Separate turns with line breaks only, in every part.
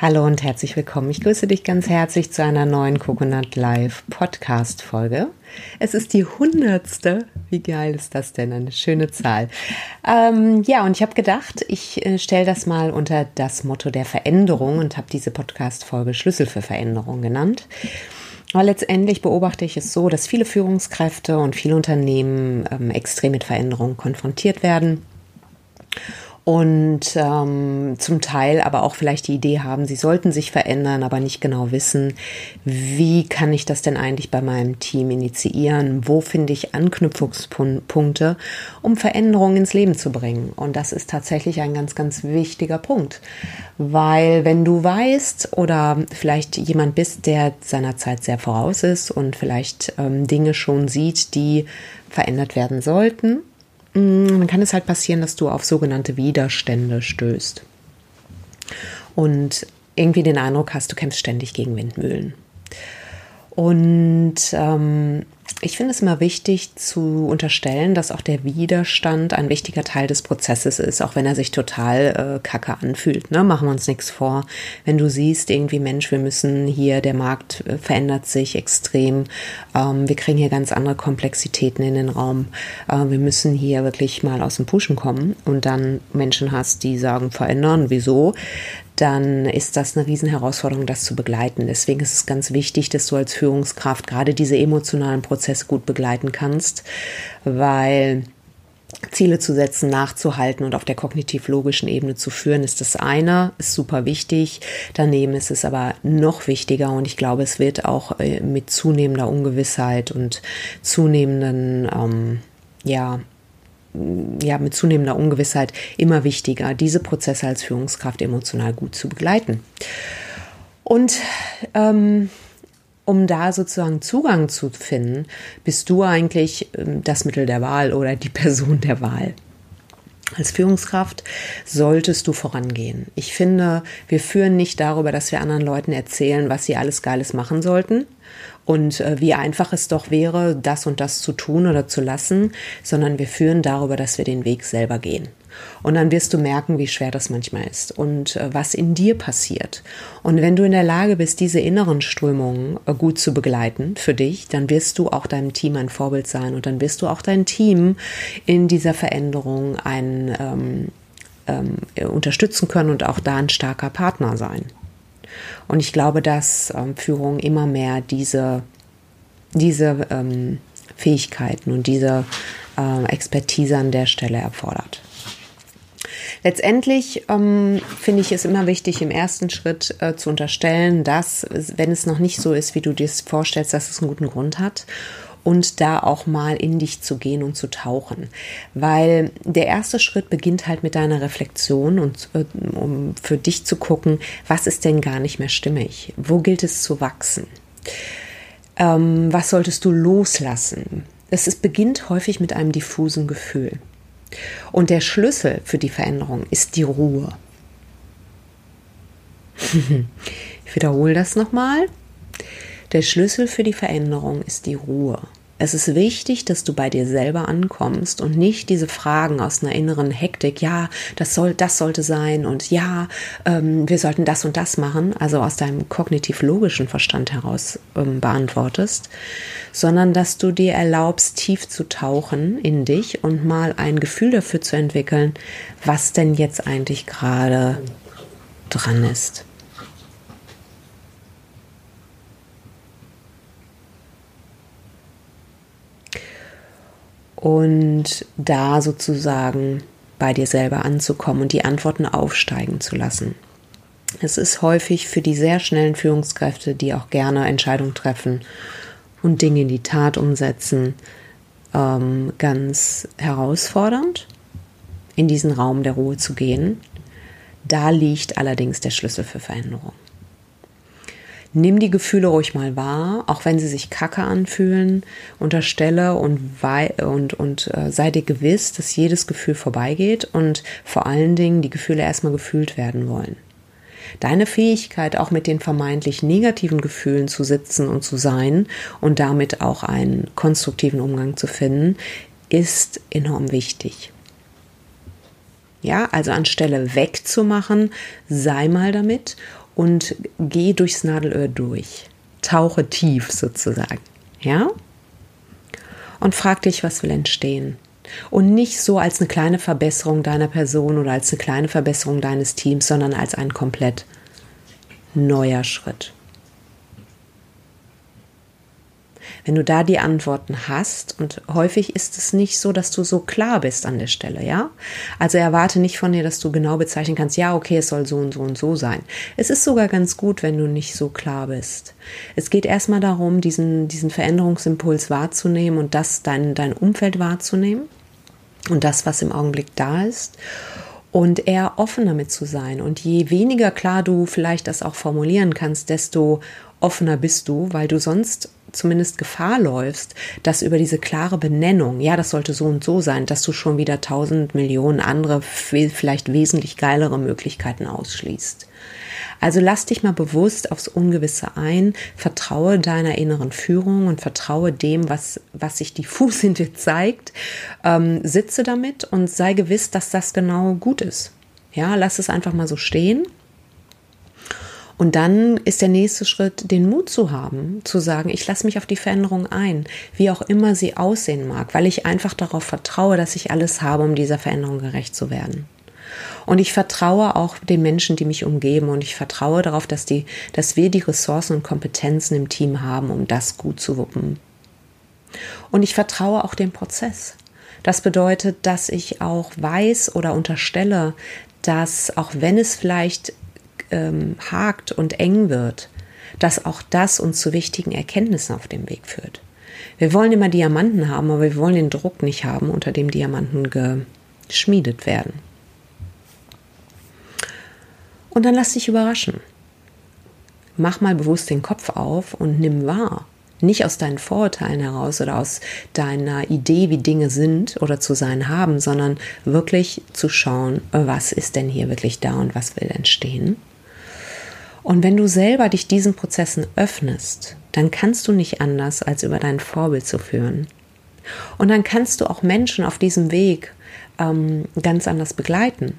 Hallo und herzlich willkommen. Ich grüße dich ganz herzlich zu einer neuen Coconut Live Podcast Folge. Es ist die hundertste. Wie geil ist das denn? Eine schöne Zahl. Ähm, ja, und ich habe gedacht, ich äh, stelle das mal unter das Motto der Veränderung und habe diese Podcast Folge Schlüssel für Veränderung genannt. Aber letztendlich beobachte ich es so, dass viele Führungskräfte und viele Unternehmen ähm, extrem mit Veränderungen konfrontiert werden und ähm, zum Teil aber auch vielleicht die Idee haben, sie sollten sich verändern, aber nicht genau wissen, wie kann ich das denn eigentlich bei meinem Team initiieren, wo finde ich Anknüpfungspunkte, um Veränderungen ins Leben zu bringen. Und das ist tatsächlich ein ganz, ganz wichtiger Punkt, weil wenn du weißt oder vielleicht jemand bist, der seiner Zeit sehr voraus ist und vielleicht ähm, Dinge schon sieht, die verändert werden sollten, dann kann es halt passieren, dass du auf sogenannte Widerstände stößt. Und irgendwie den Eindruck hast, du kämpfst ständig gegen Windmühlen. Und ähm, ich finde es immer wichtig zu unterstellen, dass auch der Widerstand ein wichtiger Teil des Prozesses ist, auch wenn er sich total äh, kacke anfühlt. Ne? Machen wir uns nichts vor. Wenn du siehst, irgendwie, Mensch, wir müssen hier, der Markt äh, verändert sich extrem, ähm, wir kriegen hier ganz andere Komplexitäten in den Raum, äh, wir müssen hier wirklich mal aus dem Pushen kommen und dann Menschen hast, die sagen, verändern, wieso? dann ist das eine Riesenherausforderung, das zu begleiten. Deswegen ist es ganz wichtig, dass du als Führungskraft gerade diese emotionalen Prozesse gut begleiten kannst, weil Ziele zu setzen, nachzuhalten und auf der kognitiv-logischen Ebene zu führen, ist das eine, ist super wichtig. Daneben ist es aber noch wichtiger und ich glaube, es wird auch äh, mit zunehmender Ungewissheit und zunehmenden, ähm, ja, ja, mit zunehmender Ungewissheit immer wichtiger, diese Prozesse als Führungskraft emotional gut zu begleiten. Und ähm, um da sozusagen Zugang zu finden, bist du eigentlich ähm, das Mittel der Wahl oder die Person der Wahl. Als Führungskraft solltest du vorangehen. Ich finde, wir führen nicht darüber, dass wir anderen Leuten erzählen, was sie alles Geiles machen sollten und äh, wie einfach es doch wäre, das und das zu tun oder zu lassen, sondern wir führen darüber, dass wir den Weg selber gehen. Und dann wirst du merken, wie schwer das manchmal ist und äh, was in dir passiert. Und wenn du in der Lage bist, diese inneren Strömungen äh, gut zu begleiten für dich, dann wirst du auch deinem Team ein Vorbild sein und dann wirst du auch dein Team in dieser Veränderung ein, ähm, ähm, unterstützen können und auch da ein starker Partner sein. Und ich glaube, dass ähm, Führung immer mehr diese, diese ähm, Fähigkeiten und diese äh, Expertise an der Stelle erfordert. Letztendlich ähm, finde ich es immer wichtig, im ersten Schritt äh, zu unterstellen, dass, wenn es noch nicht so ist, wie du dir es vorstellst, dass es einen guten Grund hat und da auch mal in dich zu gehen und zu tauchen. Weil der erste Schritt beginnt halt mit deiner Reflexion und äh, um für dich zu gucken, was ist denn gar nicht mehr stimmig? Wo gilt es zu wachsen? Ähm, was solltest du loslassen? Es beginnt häufig mit einem diffusen Gefühl. Und der Schlüssel für die Veränderung ist die Ruhe. ich wiederhole das nochmal. Der Schlüssel für die Veränderung ist die Ruhe. Es ist wichtig, dass du bei dir selber ankommst und nicht diese Fragen aus einer inneren Hektik, ja, das soll, das sollte sein und ja, ähm, wir sollten das und das machen, also aus deinem kognitiv-logischen Verstand heraus ähm, beantwortest, sondern dass du dir erlaubst, tief zu tauchen in dich und mal ein Gefühl dafür zu entwickeln, was denn jetzt eigentlich gerade dran ist. Und da sozusagen bei dir selber anzukommen und die Antworten aufsteigen zu lassen. Es ist häufig für die sehr schnellen Führungskräfte, die auch gerne Entscheidungen treffen und Dinge in die Tat umsetzen, ähm, ganz herausfordernd, in diesen Raum der Ruhe zu gehen. Da liegt allerdings der Schlüssel für Veränderung. Nimm die Gefühle ruhig mal wahr, auch wenn sie sich kacke anfühlen. Unterstelle und, und, und äh, sei dir gewiss, dass jedes Gefühl vorbeigeht und vor allen Dingen die Gefühle erstmal gefühlt werden wollen. Deine Fähigkeit, auch mit den vermeintlich negativen Gefühlen zu sitzen und zu sein und damit auch einen konstruktiven Umgang zu finden, ist enorm wichtig. Ja, also anstelle wegzumachen, sei mal damit und geh durchs Nadelöhr durch. Tauche tief sozusagen. Ja? Und frag dich, was will entstehen. Und nicht so als eine kleine Verbesserung deiner Person oder als eine kleine Verbesserung deines Teams, sondern als ein komplett neuer Schritt. Wenn du da die Antworten hast, und häufig ist es nicht so, dass du so klar bist an der Stelle, ja? Also erwarte nicht von dir, dass du genau bezeichnen kannst, ja, okay, es soll so und so und so sein. Es ist sogar ganz gut, wenn du nicht so klar bist. Es geht erstmal darum, diesen, diesen Veränderungsimpuls wahrzunehmen und das dein, dein Umfeld wahrzunehmen und das, was im Augenblick da ist und eher offen damit zu sein. Und je weniger klar du vielleicht das auch formulieren kannst, desto offener bist du, weil du sonst zumindest Gefahr läufst, dass über diese klare Benennung, ja, das sollte so und so sein, dass du schon wieder tausend Millionen andere, vielleicht wesentlich geilere Möglichkeiten ausschließt. Also lass dich mal bewusst aufs Ungewisse ein, vertraue deiner inneren Führung und vertraue dem, was, was sich diffus in dir zeigt, ähm, sitze damit und sei gewiss, dass das genau gut ist. Ja, lass es einfach mal so stehen und dann ist der nächste Schritt, den Mut zu haben, zu sagen, ich lasse mich auf die Veränderung ein, wie auch immer sie aussehen mag, weil ich einfach darauf vertraue, dass ich alles habe, um dieser Veränderung gerecht zu werden. Und ich vertraue auch den Menschen, die mich umgeben und ich vertraue darauf, dass, die, dass wir die Ressourcen und Kompetenzen im Team haben, um das gut zu wuppen. Und ich vertraue auch dem Prozess. Das bedeutet, dass ich auch weiß oder unterstelle, dass auch wenn es vielleicht ähm, hakt und eng wird, dass auch das uns zu wichtigen Erkenntnissen auf dem Weg führt. Wir wollen immer Diamanten haben, aber wir wollen den Druck nicht haben, unter dem Diamanten geschmiedet werden. Und dann lass dich überraschen. Mach mal bewusst den Kopf auf und nimm wahr. Nicht aus deinen Vorurteilen heraus oder aus deiner Idee, wie Dinge sind oder zu sein haben, sondern wirklich zu schauen, was ist denn hier wirklich da und was will entstehen. Und wenn du selber dich diesen Prozessen öffnest, dann kannst du nicht anders, als über dein Vorbild zu führen. Und dann kannst du auch Menschen auf diesem Weg ähm, ganz anders begleiten.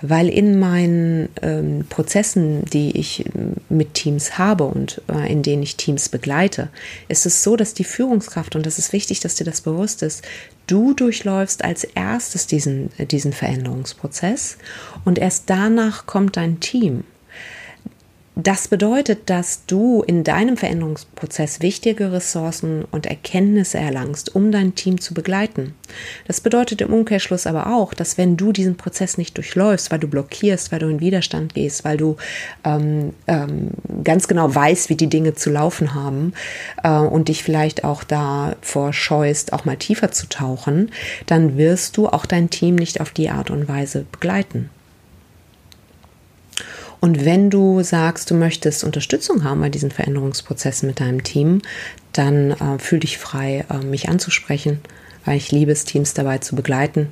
Weil in meinen ähm, Prozessen, die ich ähm, mit Teams habe und äh, in denen ich Teams begleite, ist es so, dass die Führungskraft, und das ist wichtig, dass dir das bewusst ist, du durchläufst als erstes diesen, äh, diesen Veränderungsprozess und erst danach kommt dein Team. Das bedeutet, dass du in deinem Veränderungsprozess wichtige Ressourcen und Erkenntnisse erlangst, um dein Team zu begleiten. Das bedeutet im Umkehrschluss aber auch, dass wenn du diesen Prozess nicht durchläufst, weil du blockierst, weil du in Widerstand gehst, weil du ähm, ähm, ganz genau weißt, wie die Dinge zu laufen haben äh, und dich vielleicht auch davor scheust, auch mal tiefer zu tauchen, dann wirst du auch dein Team nicht auf die Art und Weise begleiten. Und wenn du sagst, du möchtest Unterstützung haben bei diesen Veränderungsprozessen mit deinem Team, dann äh, fühl dich frei, äh, mich anzusprechen, weil ich liebe es, Teams dabei zu begleiten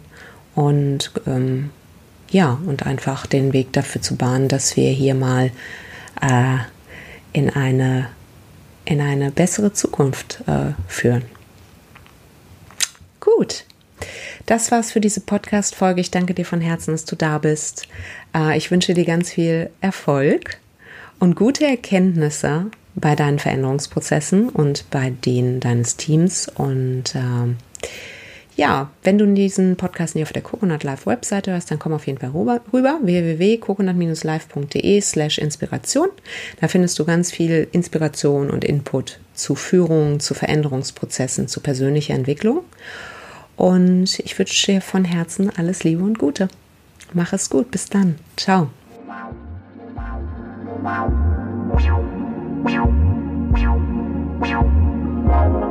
und ähm, ja, und einfach den Weg dafür zu bahnen, dass wir hier mal äh, in eine in eine bessere Zukunft äh, führen. Gut. Das war's für diese Podcast-Folge. Ich danke dir von Herzen, dass du da bist. Äh, ich wünsche dir ganz viel Erfolg und gute Erkenntnisse bei deinen Veränderungsprozessen und bei denen deines Teams. Und äh, ja, wenn du diesen Podcast nicht auf der Coconut Live Webseite hörst, dann komm auf jeden Fall rüber, www.coconut-live.de slash Inspiration. Da findest du ganz viel Inspiration und Input zu Führung, zu Veränderungsprozessen, zu persönlicher Entwicklung. Und ich wünsche dir von Herzen alles Liebe und Gute. Mach es gut. Bis dann. Ciao. Wow.